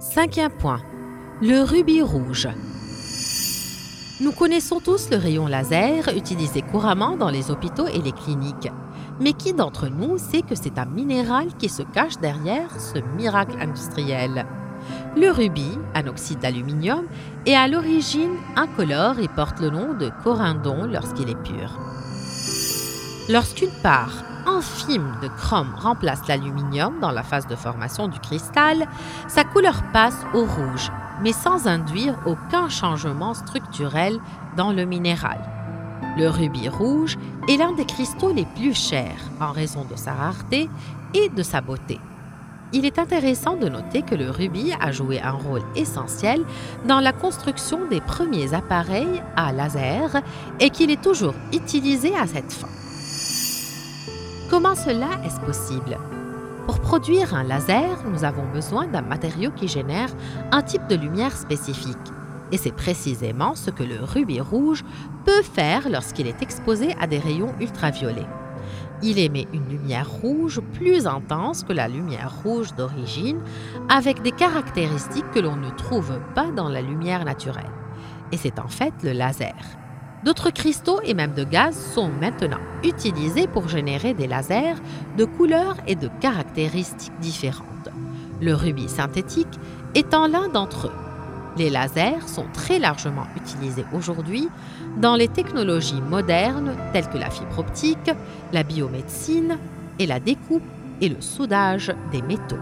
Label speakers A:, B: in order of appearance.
A: Cinquième point, le rubis rouge. Nous connaissons tous le rayon laser utilisé couramment dans les hôpitaux et les cliniques. Mais qui d'entre nous sait que c'est un minéral qui se cache derrière ce miracle industriel? Le rubis, un oxyde d'aluminium, est à l'origine incolore et porte le nom de corindon lorsqu'il est pur. Lorsqu'une part infime de chrome remplace l'aluminium dans la phase de formation du cristal, sa couleur passe au rouge, mais sans induire aucun changement structurel dans le minéral. Le rubis rouge est l'un des cristaux les plus chers en raison de sa rareté et de sa beauté. Il est intéressant de noter que le rubis a joué un rôle essentiel dans la construction des premiers appareils à laser et qu'il est toujours utilisé à cette fin. Comment cela est-ce possible? Pour produire un laser, nous avons besoin d'un matériau qui génère un type de lumière spécifique. Et c'est précisément ce que le rubis rouge peut faire lorsqu'il est exposé à des rayons ultraviolets. Il émet une lumière rouge plus intense que la lumière rouge d'origine, avec des caractéristiques que l'on ne trouve pas dans la lumière naturelle. Et c'est en fait le laser. D'autres cristaux et même de gaz sont maintenant utilisés pour générer des lasers de couleurs et de caractéristiques différentes. Le rubis synthétique étant l'un d'entre eux. Les lasers sont très largement utilisés aujourd'hui dans les technologies modernes telles que la fibre optique, la biomédecine et la découpe et le soudage des métaux.